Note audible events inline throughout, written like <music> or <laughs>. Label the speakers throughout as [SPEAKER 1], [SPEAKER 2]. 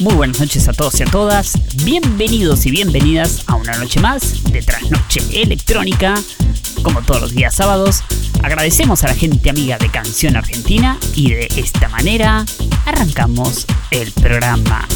[SPEAKER 1] Muy buenas noches a todos y a todas. Bienvenidos y bienvenidas a una noche más de Trasnoche Electrónica. Como todos los días sábados, agradecemos a la gente amiga de Canción Argentina y de esta manera arrancamos el programa.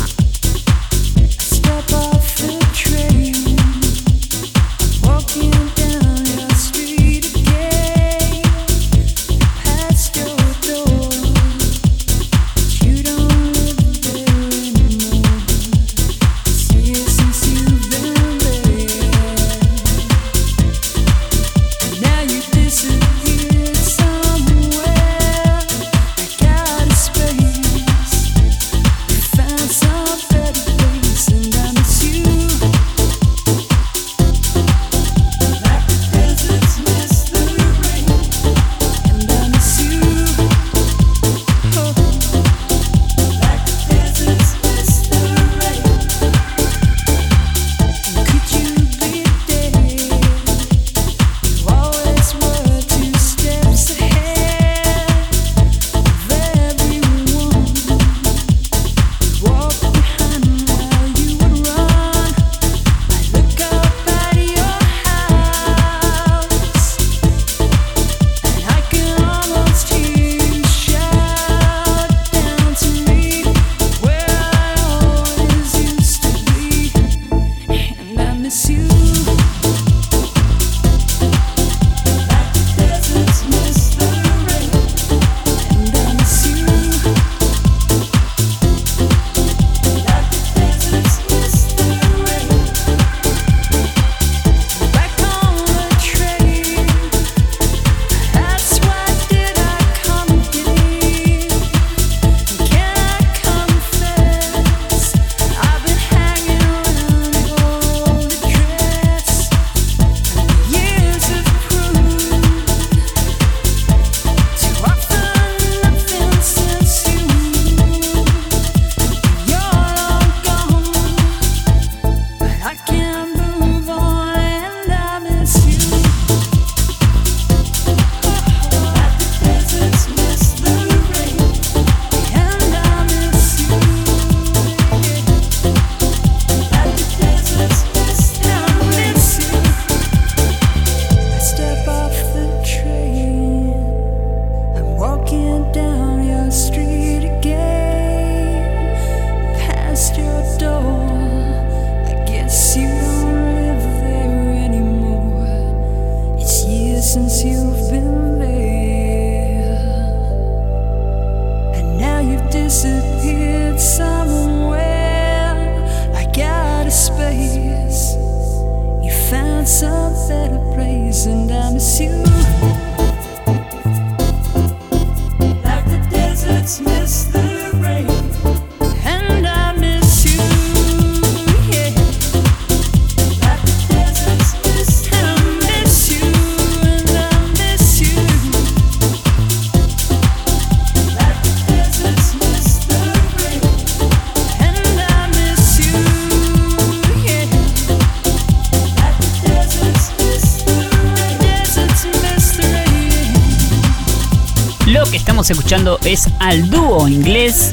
[SPEAKER 1] Escuchando es al dúo inglés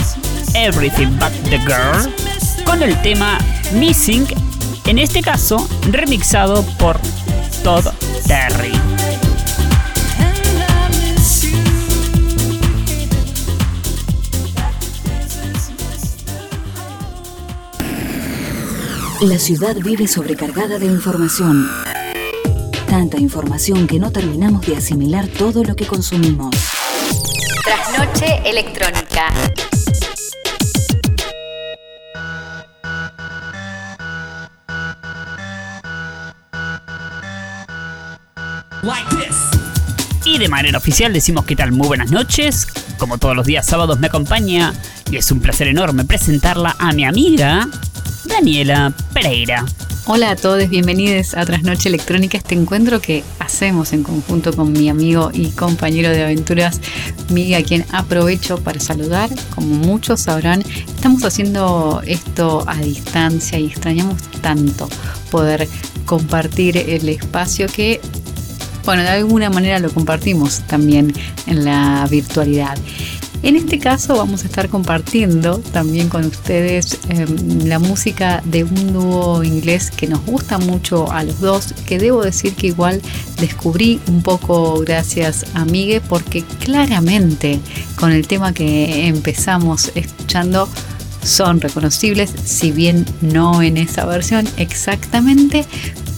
[SPEAKER 1] Everything But the Girl con el tema Missing, en este caso remixado por Todd Terry.
[SPEAKER 2] La ciudad vive sobrecargada de información. Tanta información que no terminamos de asimilar todo lo que consumimos.
[SPEAKER 3] Trasnoche electrónica.
[SPEAKER 1] Y de manera oficial decimos qué tal, muy buenas noches. Como todos los días sábados me acompaña y es un placer enorme presentarla a mi amiga Daniela Pereira.
[SPEAKER 4] Hola a todos, bienvenidos a Trasnoche Electrónica, este encuentro que hacemos en conjunto con mi amigo y compañero de aventuras, Miguel, a quien aprovecho para saludar. Como muchos sabrán, estamos haciendo esto a distancia y extrañamos tanto poder compartir el espacio que, bueno, de alguna manera lo compartimos también en la virtualidad. En este caso vamos a estar compartiendo también con ustedes em, la música de un dúo inglés que nos gusta mucho a los dos, que debo decir que igual descubrí un poco gracias a Migue porque claramente con el tema que empezamos escuchando son reconocibles, si bien no en esa versión exactamente,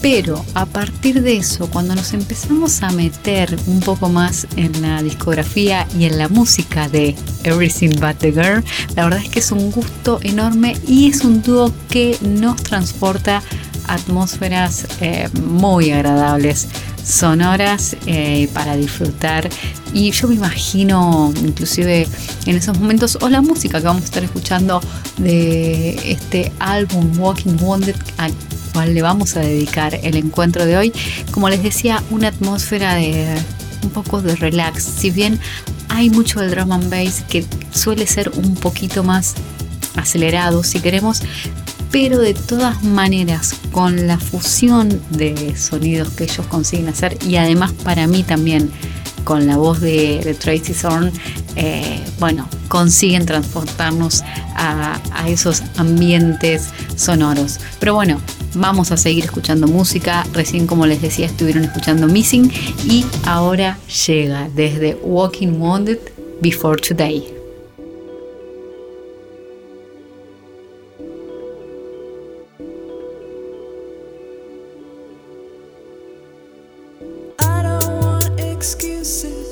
[SPEAKER 4] pero a partir de eso, cuando nos empezamos a meter un poco más en la discografía y en la música de Everything But the Girl, la verdad es que es un gusto enorme y es un dúo que nos transporta atmósferas eh, muy agradables, sonoras eh, para disfrutar. Y yo me imagino, inclusive en esos momentos, o la música que vamos a estar escuchando de este álbum Walking Wounded, le vamos a dedicar el encuentro de hoy. Como les decía, una atmósfera de un poco de relax. Si bien hay mucho del drum and bass que suele ser un poquito más acelerado, si queremos, pero de todas maneras con la fusión de sonidos que ellos consiguen hacer y además para mí también con la voz de, Tracy Thorn, eh, bueno, consiguen transportarnos a, a esos ambientes sonoros. Pero bueno, Vamos a seguir escuchando música. Recién, como les decía, estuvieron escuchando Missing y ahora llega desde Walking Wounded Before Today. excuses.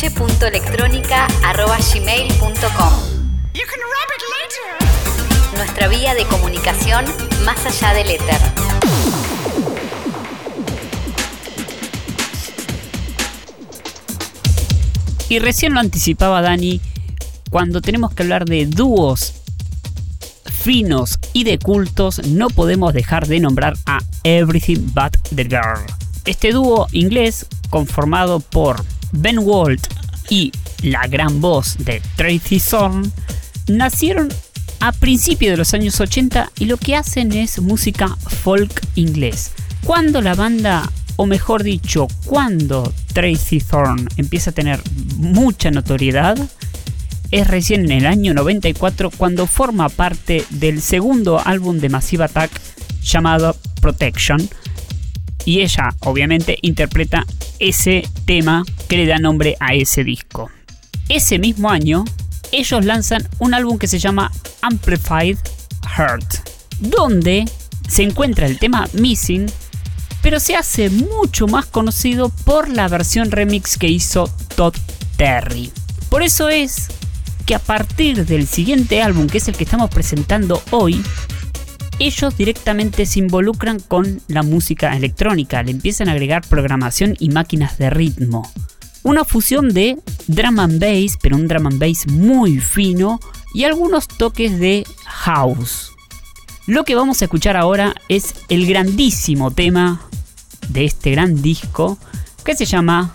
[SPEAKER 3] trasnoche.electrónica.gmail.com Nuestra vía de comunicación más allá del éter.
[SPEAKER 5] Y recién lo anticipaba Dani, cuando tenemos que hablar de dúos finos y de cultos, no podemos dejar de nombrar a Everything But the Girl. Este dúo inglés, conformado por Ben Walt y la gran voz de Tracy Thorn, nacieron a principios de los años 80 y lo que hacen es música folk inglés. Cuando la banda, o mejor dicho, cuando Tracy Thorn empieza a tener mucha notoriedad, es recién en el año 94 cuando forma parte del segundo álbum de Massive Attack llamado Protection. Y ella obviamente interpreta ese tema que le da nombre a ese disco. Ese mismo año, ellos lanzan un álbum que se llama Amplified Heart, donde se encuentra el tema Missing, pero se hace mucho más conocido por la versión remix que hizo Todd Terry. Por eso es que a partir del siguiente álbum, que es el que estamos presentando hoy, ellos directamente se involucran con la música electrónica, le empiezan a agregar programación y máquinas de ritmo. Una fusión de drum and bass, pero un drum and bass muy fino, y algunos toques de house. Lo que vamos a escuchar ahora es el grandísimo tema de este gran disco que se llama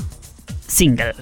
[SPEAKER 5] Single.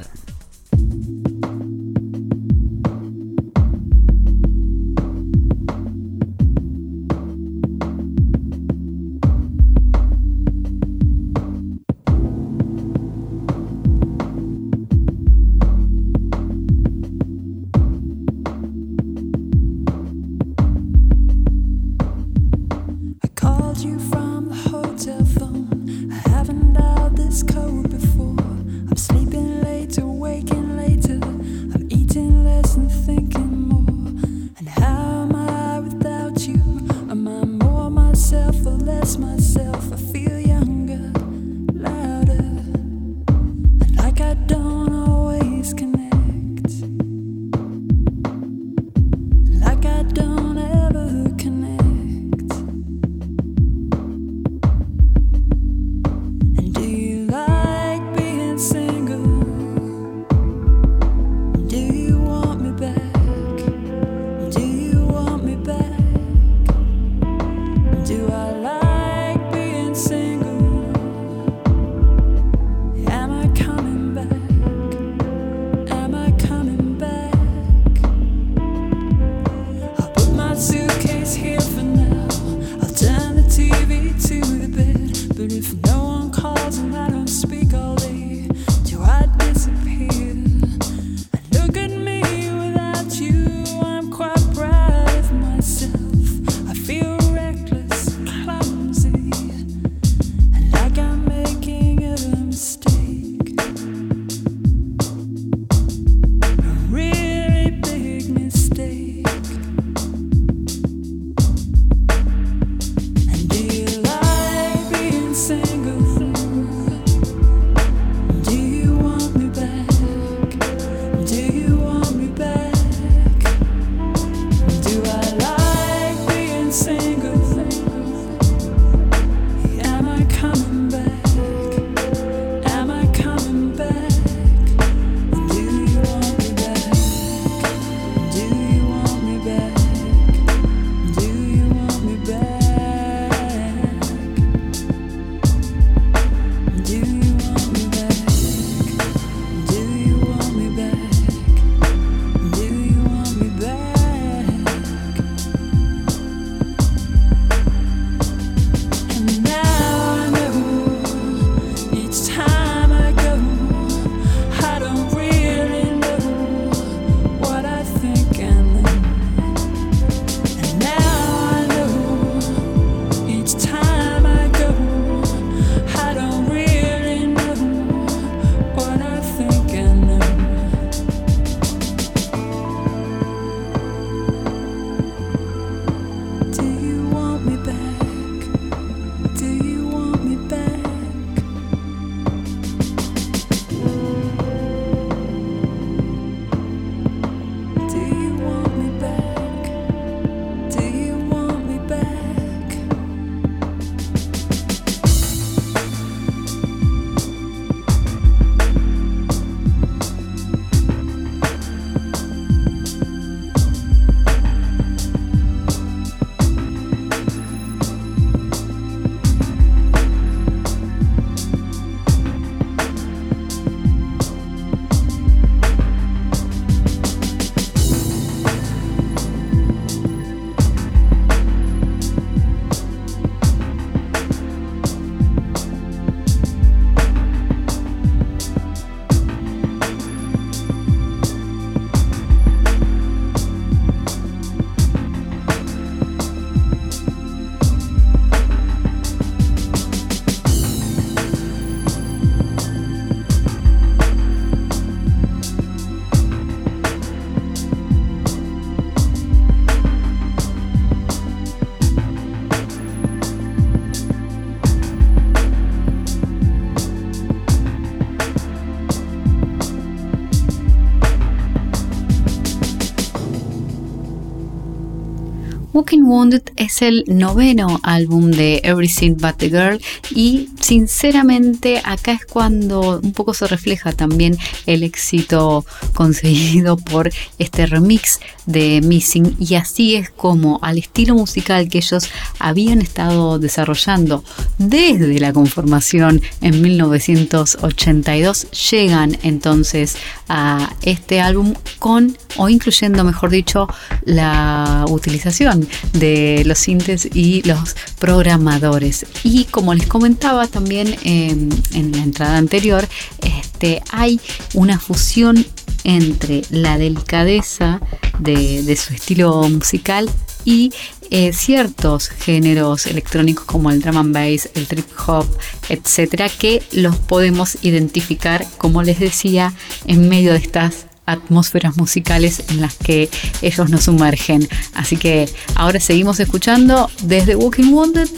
[SPEAKER 4] Walking Wounded es el noveno álbum de Everything But the Girl y sinceramente acá es cuando un poco se refleja también el éxito conseguido por este remix de Missing y así es como al estilo musical que ellos habían estado desarrollando desde la conformación en 1982 llegan entonces a este álbum con o incluyendo mejor dicho la utilización de los sintes y los programadores. Y como les comentaba también em, en la entrada anterior, este, hay una fusión entre la delicadeza de, su estilo musical y eh, ciertos géneros electrónicos como el drum and bass, el trip hop, etcétera, que los podemos identificar, como les decía, en medio de estas atmósferas musicales en las que ellos nos sumergen. Así que ahora seguimos escuchando desde Walking Wounded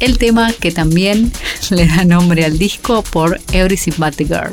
[SPEAKER 4] el tema que también le da nombre al disco por Every Sympathy Girl.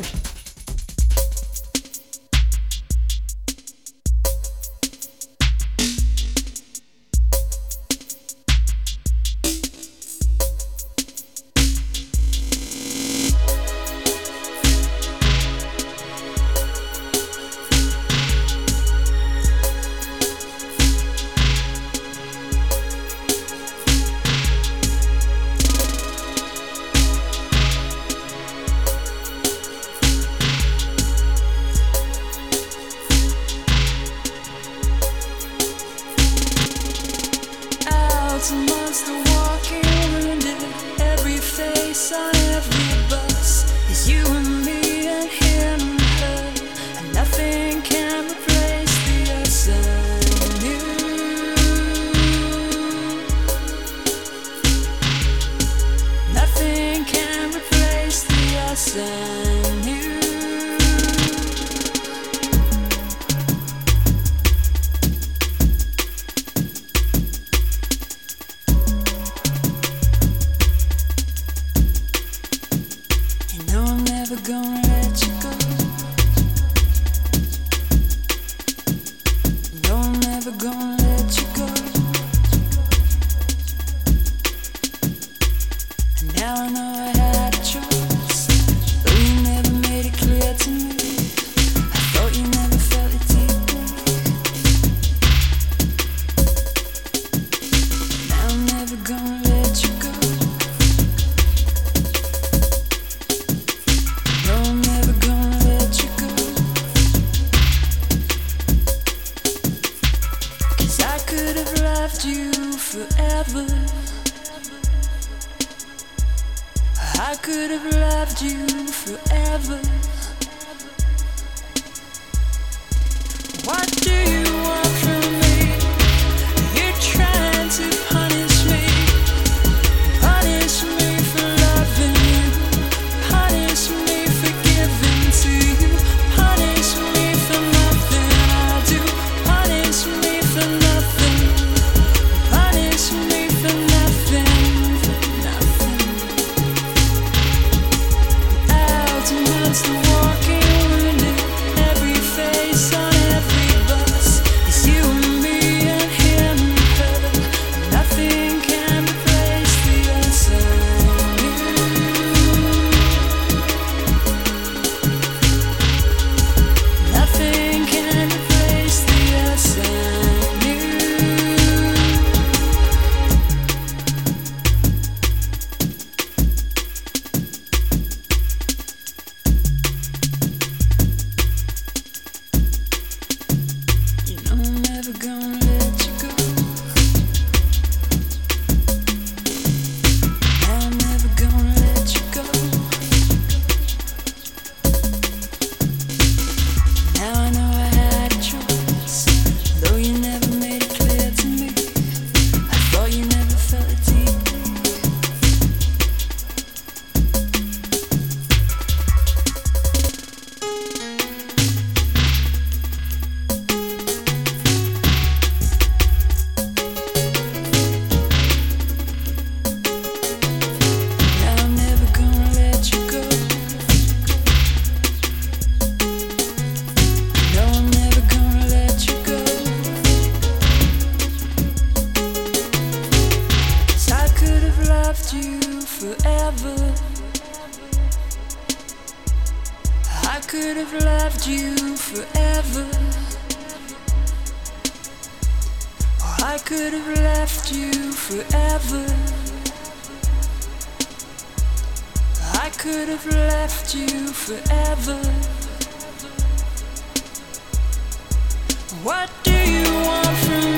[SPEAKER 1] What do you want from me?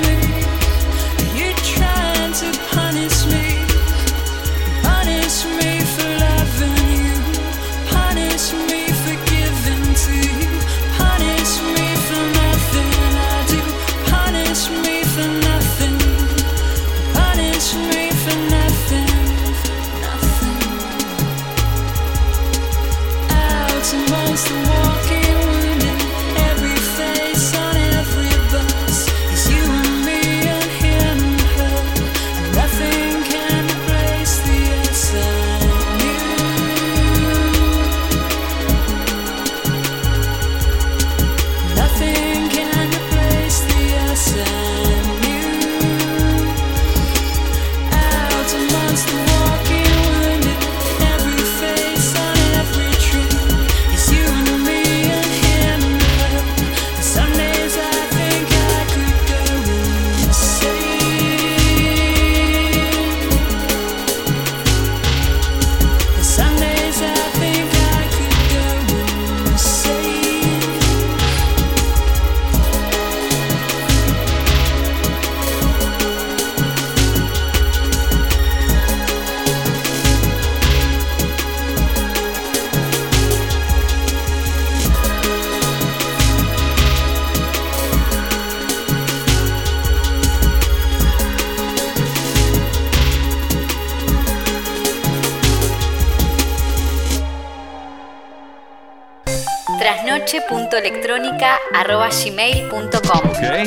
[SPEAKER 3] trasnoche.electrónica.gmail.com
[SPEAKER 6] Okay,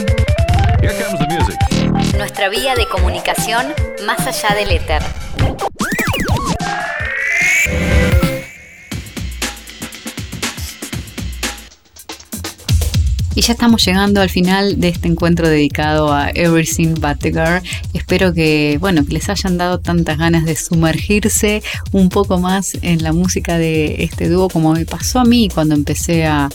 [SPEAKER 6] here comes the music.
[SPEAKER 3] Nuestra vía de comunicación más allá del éter.
[SPEAKER 4] Y ya estamos llegando al final de este encuentro dedicado a Everything But the Girl. Espero que, bueno, que les hayan dado tantas ganas de sumergirse un poco más en la música de este dúo como me pasó a mí cuando empecé a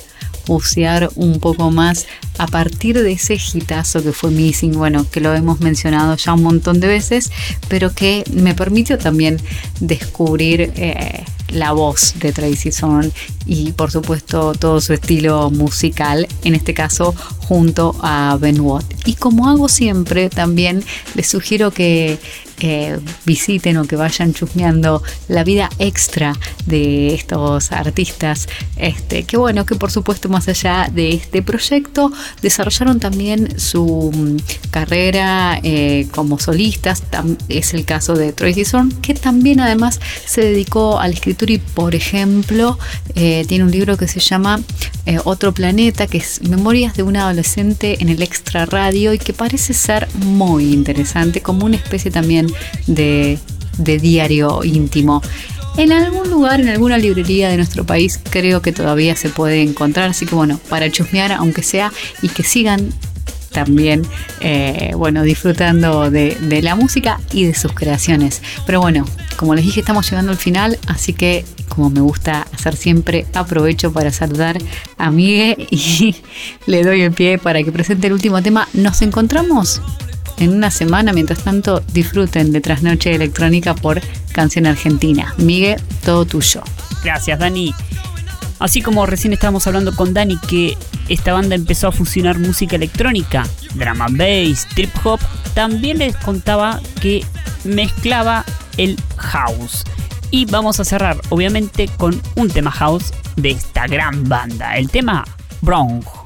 [SPEAKER 4] bucear un poco más a partir de ese hitazo que fue Missing, bueno, que lo hemos mencionado ya un montón de veces, pero que me permitió también descubrir eh, la voz de Tracy Thorn y por supuesto todo su estilo musical, en este caso junto a Ben Watt. Y como hago siempre, también les sugiero que eh, visiten o que vayan chusmeando la vida extra de estos artistas, este, que bueno, que por supuesto más allá de este proyecto, desarrollaron también su mm, carrera eh, como solistas, es el caso de Tracy Thorn, que también además se dedicó a la escritura y por ejemplo eh, tiene un libro que se llama eh, Otro Planeta, que es Memorias de una adolescente en el extra radio y que parece ser muy interesante, como una especie también de, de diario íntimo. En algún lugar, en alguna librería de nuestro país, creo que todavía se puede encontrar. Así que bueno, para chusmear, aunque sea, y que sigan también, eh, bueno, disfrutando de, de la música y de sus creaciones. Pero bueno, como les dije, estamos llegando al final, así que como me gusta hacer siempre, aprovecho para saludar a Migue y <laughs> le doy el pie para que presente el último tema. Nos encontramos en una semana. Mientras tanto, disfruten de Trasnoche Electrónica por Canción Argentina. Migue, todo tuyo.
[SPEAKER 5] Gracias, Dani. Así como recién estábamos hablando con Dani que esta banda empezó a fusionar música electrónica, drum and bass, trip hop, también les contaba que mezclaba el house. Y vamos a cerrar, obviamente, con un tema house de esta gran banda, el tema Bronx.